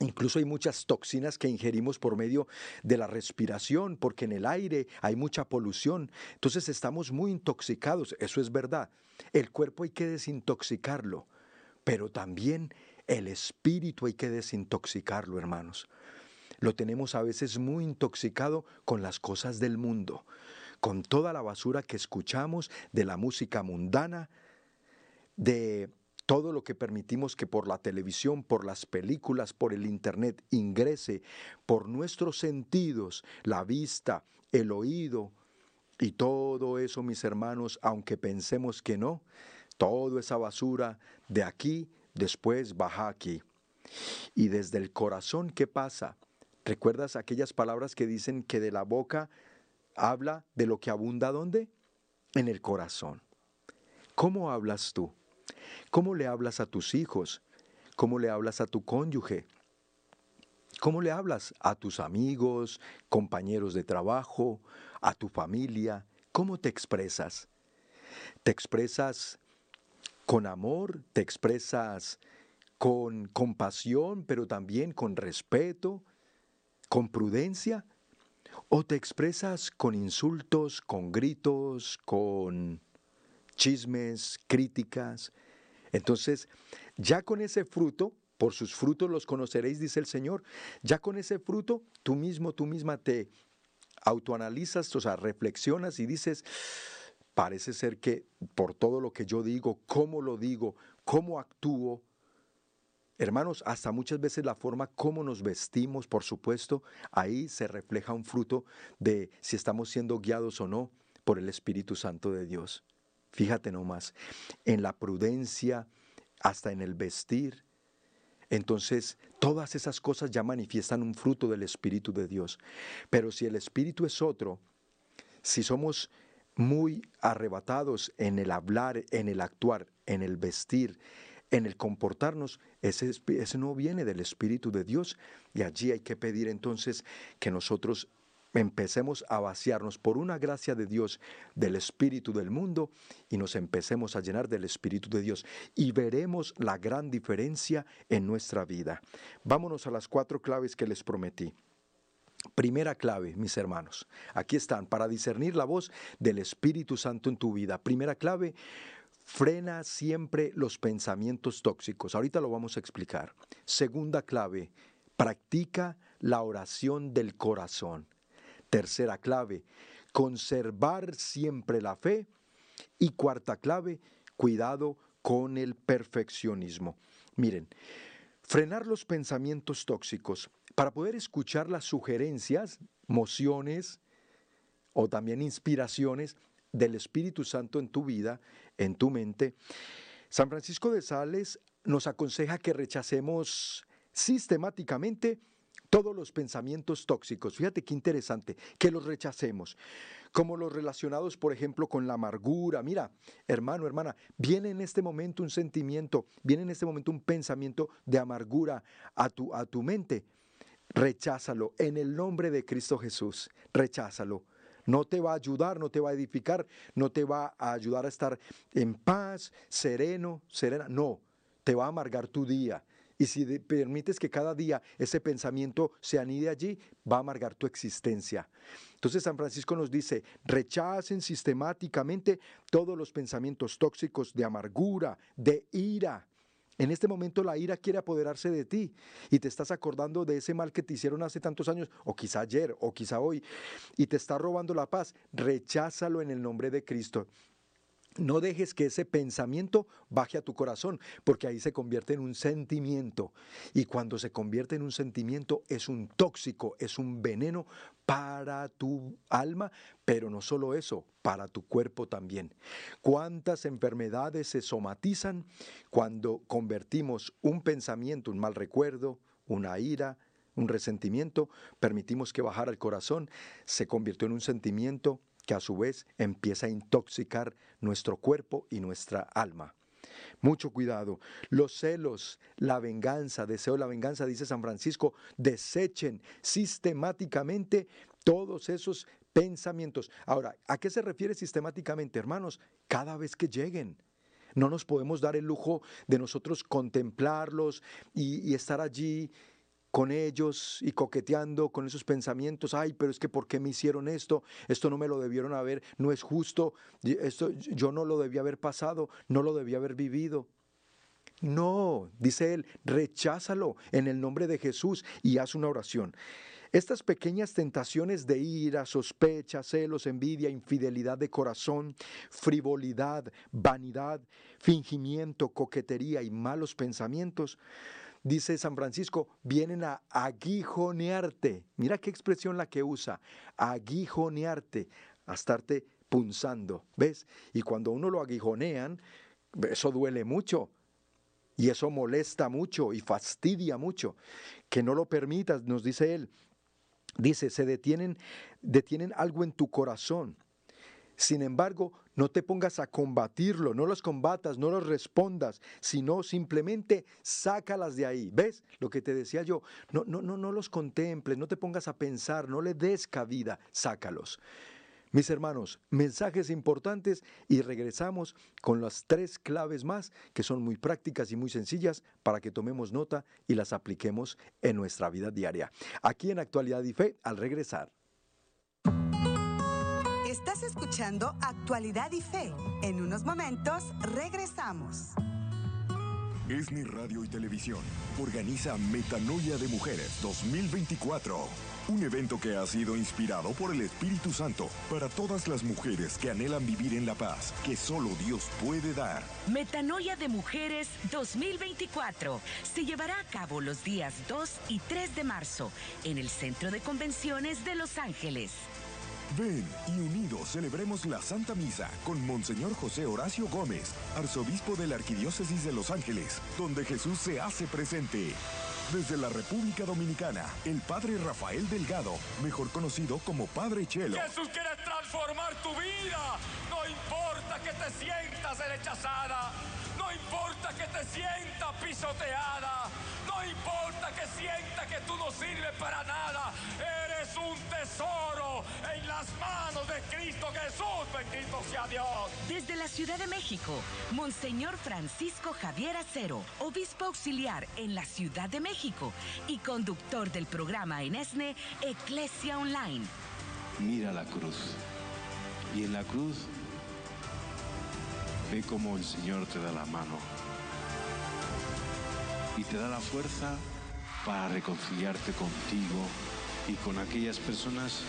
Speaker 2: Incluso hay muchas toxinas que ingerimos por medio de la respiración, porque en el aire hay mucha polución. Entonces estamos muy intoxicados, eso es verdad. El cuerpo hay que desintoxicarlo, pero también el espíritu hay que desintoxicarlo, hermanos. Lo tenemos a veces muy intoxicado con las cosas del mundo, con toda la basura que escuchamos de la música mundana, de todo lo que permitimos que por la televisión, por las películas, por el Internet ingrese por nuestros sentidos, la vista, el oído y todo eso, mis hermanos, aunque pensemos que no, toda esa basura de aquí, después baja aquí. Y desde el corazón, ¿qué pasa? ¿Recuerdas aquellas palabras que dicen que de la boca habla de lo que abunda dónde? En el corazón. ¿Cómo hablas tú? ¿Cómo le hablas a tus hijos? ¿Cómo le hablas a tu cónyuge? ¿Cómo le hablas a tus amigos, compañeros de trabajo, a tu familia? ¿Cómo te expresas? ¿Te expresas con amor? ¿Te expresas con compasión, pero también con respeto, con prudencia? ¿O te expresas con insultos, con gritos, con chismes, críticas? Entonces, ya con ese fruto, por sus frutos los conoceréis, dice el Señor, ya con ese fruto, tú mismo, tú misma te autoanalizas, o sea, reflexionas y dices, parece ser que por todo lo que yo digo, cómo lo digo, cómo actúo, Hermanos, hasta muchas veces la forma como nos vestimos, por supuesto, ahí se refleja un fruto de si estamos siendo guiados o no por el Espíritu Santo de Dios. Fíjate nomás, en la prudencia, hasta en el vestir. Entonces, todas esas cosas ya manifiestan un fruto del Espíritu de Dios. Pero si el Espíritu es otro, si somos muy arrebatados en el hablar, en el actuar, en el vestir, en el comportarnos, ese, ese, no viene del Espíritu de Dios. Y allí hay que pedir entonces que nosotros empecemos a vaciarnos por una gracia de Dios del Espíritu del mundo y nos empecemos a llenar del Espíritu de Dios y veremos la gran diferencia en nuestra vida. Vámonos a las cuatro claves que les prometí. Primera clave, mis hermanos, aquí están, para discernir la voz del Espíritu Santo en tu vida. Primera clave, frena siempre los pensamientos tóxicos. Ahorita lo vamos a explicar. Segunda clave, practica la oración del corazón. Tercera clave, conservar siempre la fe. Y cuarta clave, cuidado con el perfeccionismo. Miren, frenar los pensamientos tóxicos para poder escuchar las sugerencias, mociones o también inspiraciones del Espíritu Santo en tu vida, en tu mente. San Francisco de Sales nos aconseja que rechacemos sistemáticamente todos los pensamientos tóxicos, fíjate qué interesante, que los rechacemos, como los relacionados, por ejemplo, con la amargura. Mira, hermano, hermana, viene en este momento un sentimiento, viene en este momento un pensamiento de amargura a tu, a tu mente. Recházalo en el nombre de Cristo Jesús, recházalo. No te va a ayudar, no te va a edificar, no te va a ayudar a estar en paz, sereno, serena. No, te va a amargar tu día y si permites que cada día ese pensamiento se anide allí, va a amargar tu existencia. Entonces San Francisco nos dice, rechacen sistemáticamente todos los pensamientos tóxicos de amargura, de ira. En este momento la ira quiere apoderarse de ti y te estás acordando de ese mal que te hicieron hace tantos años, o quizá ayer, o quizá hoy, y te está robando la paz. Recházalo en el nombre de Cristo. No dejes que ese pensamiento baje a tu corazón, porque ahí se convierte en un sentimiento. Y cuando se convierte en un sentimiento es un tóxico, es un veneno para tu alma, pero no solo eso, para tu cuerpo también. ¿Cuántas enfermedades se somatizan cuando convertimos un pensamiento, un mal recuerdo, una ira, un resentimiento, permitimos que bajara el corazón, se convirtió en un sentimiento que a su vez empieza a intoxicar nuestro cuerpo y nuestra alma. Mucho cuidado. Los celos, la venganza, deseo la venganza, dice San Francisco, desechen sistemáticamente todos esos pensamientos. Ahora, ¿a qué se refiere sistemáticamente, hermanos? Cada vez que lleguen. No nos podemos dar el lujo de nosotros contemplarlos y, y estar allí con ellos y coqueteando con esos pensamientos, ay, pero es que ¿por qué me hicieron esto? Esto no me lo debieron haber, no es justo, esto yo no lo debía haber pasado, no lo debía haber vivido. No, dice él, recházalo en el nombre de Jesús y haz una oración. Estas pequeñas tentaciones de ira, sospecha, celos, envidia, infidelidad de corazón, frivolidad, vanidad, fingimiento, coquetería y malos pensamientos dice San Francisco, vienen a aguijonearte. Mira qué expresión la que usa, aguijonearte, a estarte punzando, ¿ves? Y cuando uno lo aguijonean, eso duele mucho. Y eso molesta mucho y fastidia mucho. Que no lo permitas, nos dice él. Dice, se detienen, detienen algo en tu corazón. Sin embargo, no te pongas a combatirlo, no los combatas, no los respondas, sino simplemente sácalas de ahí. ¿Ves? Lo que te decía yo, no, no, no, no los contemples, no te pongas a pensar, no le des cabida, sácalos. Mis hermanos, mensajes importantes y regresamos con las tres claves más que son muy prácticas y muy sencillas para que tomemos nota y las apliquemos en nuestra vida diaria. Aquí en Actualidad y Fe, al regresar.
Speaker 1: Estás escuchando Actualidad y Fe. En unos momentos regresamos.
Speaker 8: ESNI Radio y Televisión organiza Metanoia de Mujeres 2024. Un evento que ha sido inspirado por el Espíritu Santo para todas las mujeres que anhelan vivir en la paz que solo Dios puede dar.
Speaker 9: Metanoia de Mujeres 2024 se llevará a cabo los días 2 y 3 de marzo en el Centro de Convenciones de Los Ángeles.
Speaker 8: Ven y unidos celebremos la Santa Misa con Monseñor José Horacio Gómez, arzobispo de la Arquidiócesis de Los Ángeles, donde Jesús se hace presente. Desde la República Dominicana, el Padre Rafael Delgado, mejor conocido como Padre Chelo.
Speaker 10: Jesús quiere transformar tu vida. No importa que te sientas rechazada. No importa que te sientas pisoteada. No importa que sientas que tú no sirves para nada. Eres un tesoro en las manos de Cristo Jesús. Bendito sea Dios.
Speaker 9: Desde la Ciudad de México, Monseñor Francisco Javier Acero, obispo auxiliar en la Ciudad de México y conductor del programa en ESNE, Eclesia Online.
Speaker 11: Mira la cruz. Y en la cruz ve cómo el Señor te da la mano y te da la fuerza para reconciliarte contigo y con aquellas personas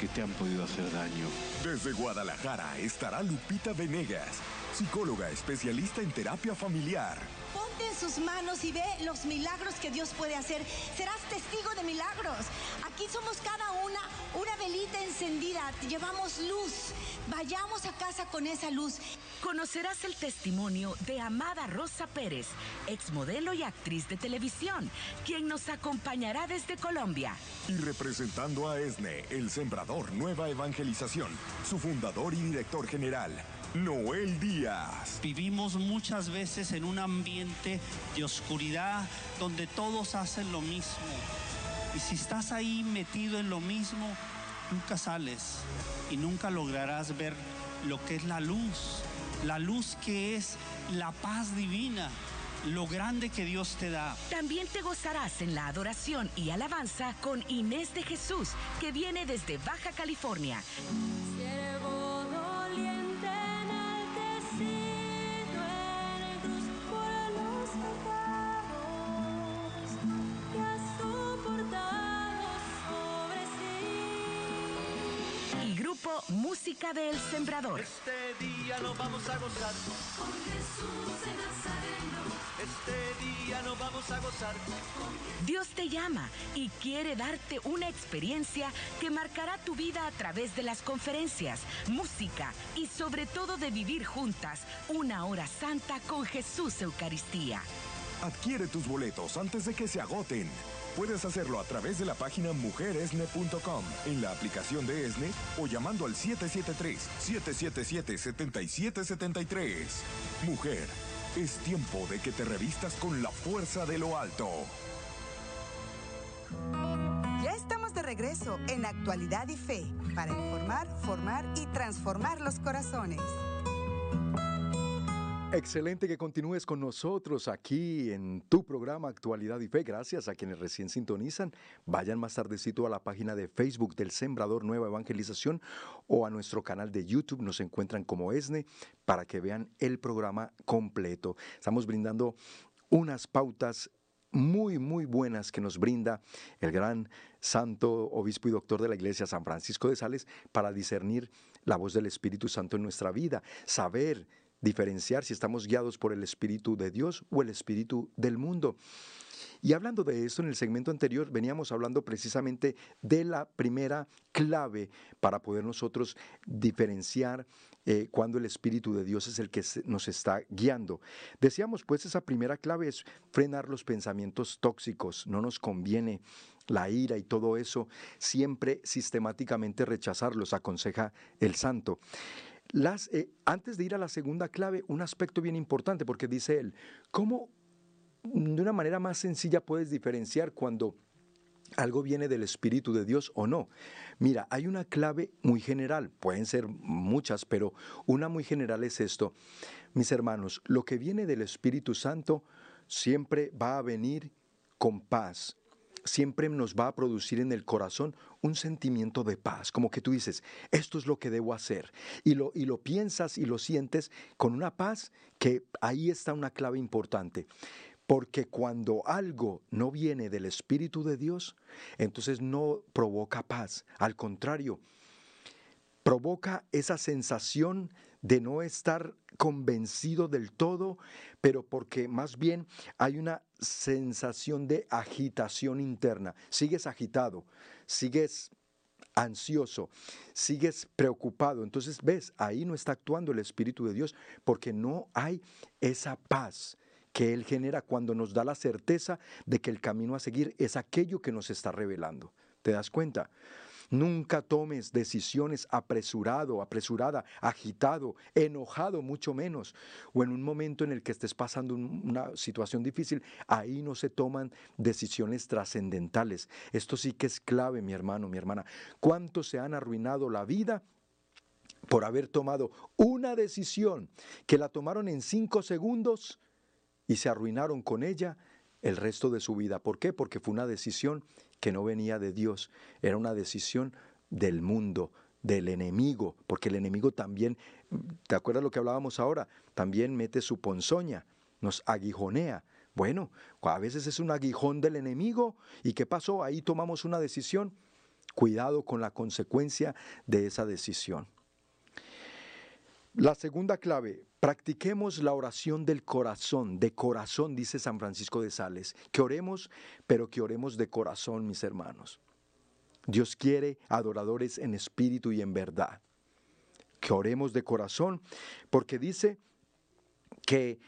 Speaker 11: que te han podido hacer daño.
Speaker 8: Desde Guadalajara estará Lupita Venegas, psicóloga especialista en terapia familiar.
Speaker 12: Ponte en sus manos y ve los milagros que Dios puede hacer. Serás testigo de milagros. Aquí somos cada una una velita encendida. Llevamos luz. Vayamos a casa con esa luz.
Speaker 9: Conocerás el testimonio de Amada Rosa Pérez, exmodelo y actriz de televisión, quien nos acompañará desde Colombia.
Speaker 8: Y representando a ESNE, el Sembrador Nueva Evangelización, su fundador y director general, Noel Díaz.
Speaker 13: Vivimos muchas veces en un ambiente de oscuridad donde todos hacen lo mismo. Y si estás ahí metido en lo mismo, nunca sales y nunca lograrás ver lo que es la luz. La luz que es la paz divina, lo grande que Dios te da.
Speaker 9: También te gozarás en la adoración y alabanza con Inés de Jesús, que viene desde Baja California. Grupo Música del Sembrador.
Speaker 14: Este día lo vamos a gozar. Con Jesús de Nazareno. Este día lo vamos a gozar.
Speaker 9: Dios te llama y quiere darte una experiencia que marcará tu vida a través de las conferencias, música y sobre todo de vivir juntas una hora santa con Jesús Eucaristía.
Speaker 8: Adquiere tus boletos antes de que se agoten. Puedes hacerlo a través de la página mujeresne.com, en la aplicación de ESNE o llamando al 773-777-7773. Mujer, es tiempo de que te revistas con la fuerza de lo alto.
Speaker 1: Ya estamos de regreso en Actualidad y Fe para informar, formar y transformar los corazones.
Speaker 2: Excelente que continúes con nosotros aquí en tu programa Actualidad y Fe. Gracias a quienes recién sintonizan. Vayan más tardecito a la página de Facebook del Sembrador Nueva Evangelización o a nuestro canal de YouTube. Nos encuentran como ESNE para que vean el programa completo. Estamos brindando unas pautas muy, muy buenas que nos brinda el gran santo obispo y doctor de la iglesia San Francisco de Sales para discernir la voz del Espíritu Santo en nuestra vida, saber diferenciar si estamos guiados por el Espíritu de Dios o el Espíritu del mundo. Y hablando de esto, en el segmento anterior veníamos hablando precisamente de la primera clave para poder nosotros diferenciar eh, cuando el Espíritu de Dios es el que nos está guiando. Decíamos, pues, esa primera clave es frenar los pensamientos tóxicos. No nos conviene la ira y todo eso, siempre sistemáticamente rechazarlos, aconseja el santo. Eh, antes de ir a la segunda clave, un aspecto bien importante, porque dice él, ¿cómo de una manera más sencilla puedes diferenciar cuando algo viene del Espíritu de Dios o no? Mira, hay una clave muy general, pueden ser muchas, pero una muy general es esto. Mis hermanos, lo que viene del Espíritu Santo siempre va a venir con paz, siempre nos va a producir en el corazón un sentimiento de paz, como que tú dices, esto es lo que debo hacer. Y lo, y lo piensas y lo sientes con una paz que ahí está una clave importante. Porque cuando algo no viene del Espíritu de Dios, entonces no provoca paz. Al contrario, provoca esa sensación de no estar convencido del todo, pero porque más bien hay una sensación de agitación interna. Sigues agitado, sigues ansioso, sigues preocupado. Entonces, ves, ahí no está actuando el Espíritu de Dios porque no hay esa paz que Él genera cuando nos da la certeza de que el camino a seguir es aquello que nos está revelando. ¿Te das cuenta? Nunca tomes decisiones apresurado, apresurada, agitado, enojado, mucho menos. O en un momento en el que estés pasando una situación difícil, ahí no se toman decisiones trascendentales. Esto sí que es clave, mi hermano, mi hermana. ¿Cuántos se han arruinado la vida? por haber tomado una decisión que la tomaron en cinco segundos y se arruinaron con ella el resto de su vida. ¿Por qué? Porque fue una decisión que no venía de Dios, era una decisión del mundo, del enemigo, porque el enemigo también, ¿te acuerdas lo que hablábamos ahora? También mete su ponzoña, nos aguijonea. Bueno, a veces es un aguijón del enemigo y ¿qué pasó? Ahí tomamos una decisión. Cuidado con la consecuencia de esa decisión. La segunda clave, practiquemos la oración del corazón, de corazón, dice San Francisco de Sales, que oremos, pero que oremos de corazón, mis hermanos. Dios quiere adoradores en espíritu y en verdad. Que oremos de corazón, porque dice que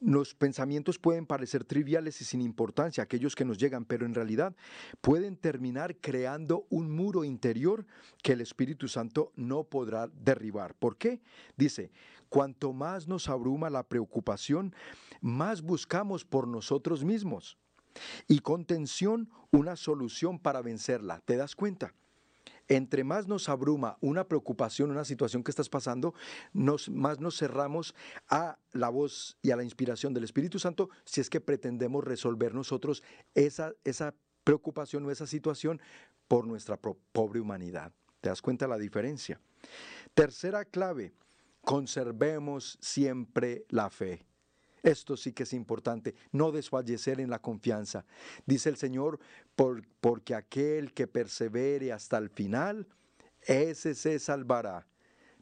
Speaker 2: los pensamientos pueden parecer triviales y sin importancia, aquellos que nos llegan, pero en realidad pueden terminar creando un muro interior que el Espíritu Santo no podrá derribar. ¿Por qué? Dice, cuanto más nos abruma la preocupación, más buscamos por nosotros mismos y con tensión una solución para vencerla. ¿Te das cuenta? Entre más nos abruma una preocupación, una situación que estás pasando, más nos cerramos a la voz y a la inspiración del Espíritu Santo si es que pretendemos resolver nosotros esa, esa preocupación o esa situación por nuestra pobre humanidad. ¿Te das cuenta la diferencia? Tercera clave, conservemos siempre la fe. Esto sí que es importante, no desfallecer en la confianza. Dice el Señor, porque aquel que persevere hasta el final, ese se salvará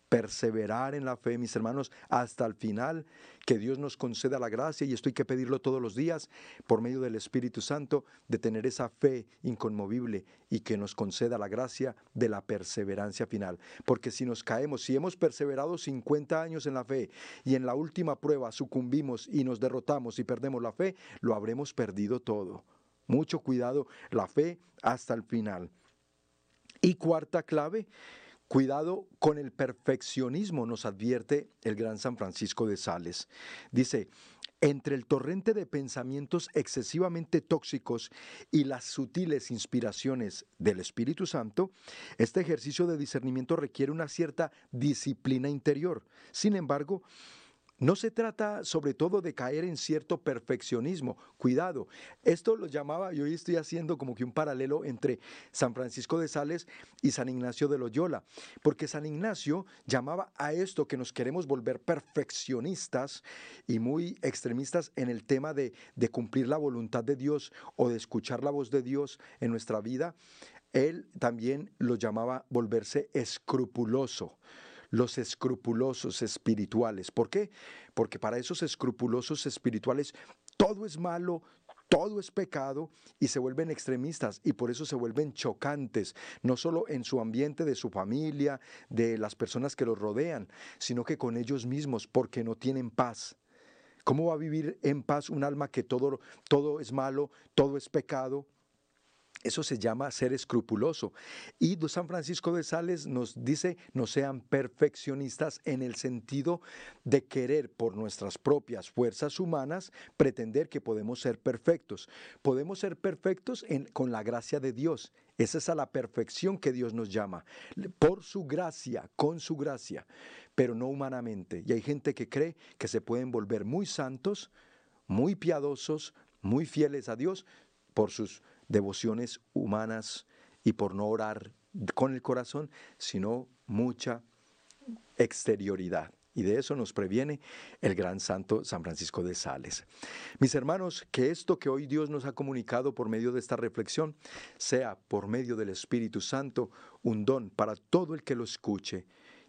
Speaker 2: perseverar en la fe, mis hermanos, hasta el final, que Dios nos conceda la gracia, y esto hay que pedirlo todos los días, por medio del Espíritu Santo, de tener esa fe inconmovible y que nos conceda la gracia de la perseverancia final. Porque si nos caemos, si hemos perseverado 50 años en la fe y en la última prueba sucumbimos y nos derrotamos y perdemos la fe, lo habremos perdido todo. Mucho cuidado, la fe hasta el final. Y cuarta clave, Cuidado con el perfeccionismo, nos advierte el gran San Francisco de Sales. Dice, entre el torrente de pensamientos excesivamente tóxicos y las sutiles inspiraciones del Espíritu Santo, este ejercicio de discernimiento requiere una cierta disciplina interior. Sin embargo, no se trata sobre todo de caer en cierto perfeccionismo. Cuidado, esto lo llamaba, yo hoy estoy haciendo como que un paralelo entre San Francisco de Sales y San Ignacio de Loyola, porque San Ignacio llamaba a esto que nos queremos volver perfeccionistas y muy extremistas en el tema de, de cumplir la voluntad de Dios o de escuchar la voz de Dios en nuestra vida. Él también lo llamaba volverse escrupuloso los escrupulosos espirituales. ¿Por qué? Porque para esos escrupulosos espirituales todo es malo, todo es pecado y se vuelven extremistas y por eso se vuelven chocantes, no solo en su ambiente, de su familia, de las personas que los rodean, sino que con ellos mismos, porque no tienen paz. ¿Cómo va a vivir en paz un alma que todo, todo es malo, todo es pecado? Eso se llama ser escrupuloso. Y San Francisco de Sales nos dice, no sean perfeccionistas en el sentido de querer por nuestras propias fuerzas humanas pretender que podemos ser perfectos. Podemos ser perfectos con la gracia de Dios. Esa es a la perfección que Dios nos llama. Por su gracia, con su gracia, pero no humanamente. Y hay gente que cree que se pueden volver muy santos, muy piadosos, muy fieles a Dios por sus devociones humanas y por no orar con el corazón, sino mucha exterioridad. Y de eso nos previene el gran santo San Francisco de Sales. Mis hermanos, que esto que hoy Dios nos ha comunicado por medio de esta reflexión sea por medio del Espíritu Santo un don para todo el que lo escuche,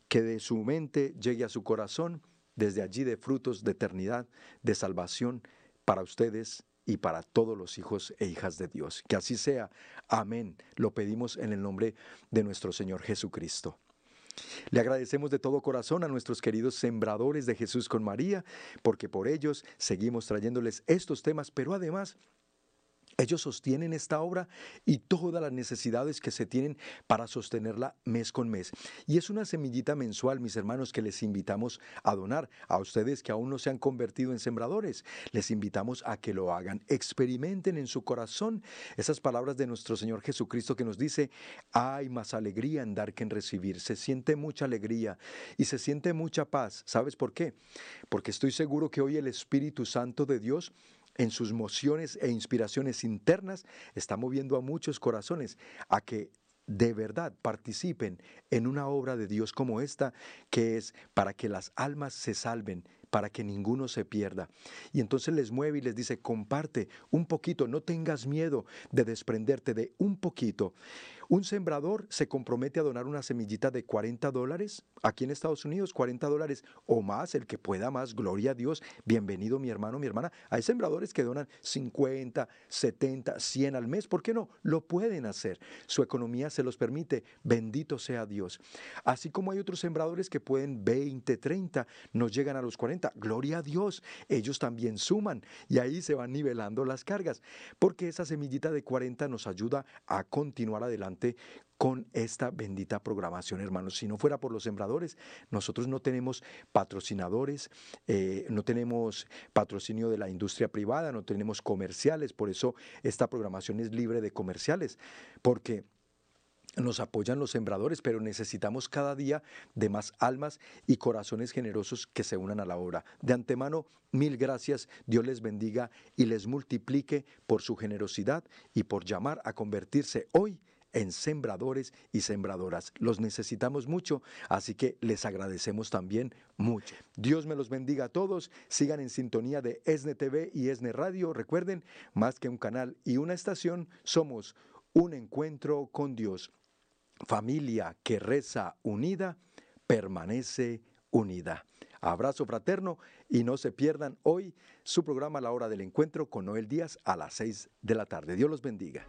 Speaker 2: que de su mente llegue a su corazón, desde allí de frutos de eternidad, de salvación para ustedes y para todos los hijos e hijas de Dios. Que así sea. Amén. Lo pedimos en el nombre de nuestro Señor Jesucristo. Le agradecemos de todo corazón a nuestros queridos sembradores de Jesús con María, porque por ellos seguimos trayéndoles estos temas, pero además ellos sostienen esta obra y todas las necesidades que se tienen para sostenerla mes con mes. Y es una semillita mensual, mis hermanos, que les invitamos a donar. A ustedes que aún no se han convertido en sembradores, les invitamos a que lo hagan. Experimenten en su corazón esas palabras de nuestro Señor Jesucristo que nos dice, hay más alegría en dar que en recibir. Se siente mucha alegría y se siente mucha paz. ¿Sabes por qué? Porque estoy seguro que hoy el Espíritu Santo de Dios en sus mociones e inspiraciones internas, está moviendo a muchos corazones a que de verdad participen en una obra de Dios como esta, que es para que las almas se salven, para que ninguno se pierda. Y entonces les mueve y les dice, comparte un poquito, no tengas miedo de desprenderte de un poquito. Un sembrador se compromete a donar una semillita de 40 dólares, aquí en Estados Unidos, 40 dólares o más, el que pueda más, gloria a Dios, bienvenido mi hermano, mi hermana. Hay sembradores que donan 50, 70, 100 al mes, ¿por qué no? Lo pueden hacer, su economía se los permite, bendito sea Dios. Así como hay otros sembradores que pueden 20, 30, nos llegan a los 40, gloria a Dios, ellos también suman y ahí se van nivelando las cargas, porque esa semillita de 40 nos ayuda a continuar adelante con esta bendita programación, hermanos. Si no fuera por los sembradores, nosotros no tenemos patrocinadores, eh, no tenemos patrocinio de la industria privada, no tenemos comerciales, por eso esta programación es libre de comerciales, porque nos apoyan los sembradores, pero necesitamos cada día de más almas y corazones generosos que se unan a la obra. De antemano, mil gracias, Dios les bendiga y les multiplique por su generosidad y por llamar a convertirse hoy en sembradores y sembradoras. Los necesitamos mucho, así que les agradecemos también mucho. Dios me los bendiga a todos. Sigan en sintonía de ESNE TV y ESNE Radio. Recuerden, más que un canal y una estación, somos un encuentro con Dios. Familia que reza unida, permanece unida. Abrazo fraterno y no se pierdan hoy su programa La Hora del Encuentro con Noel Díaz a las 6 de la tarde. Dios los bendiga.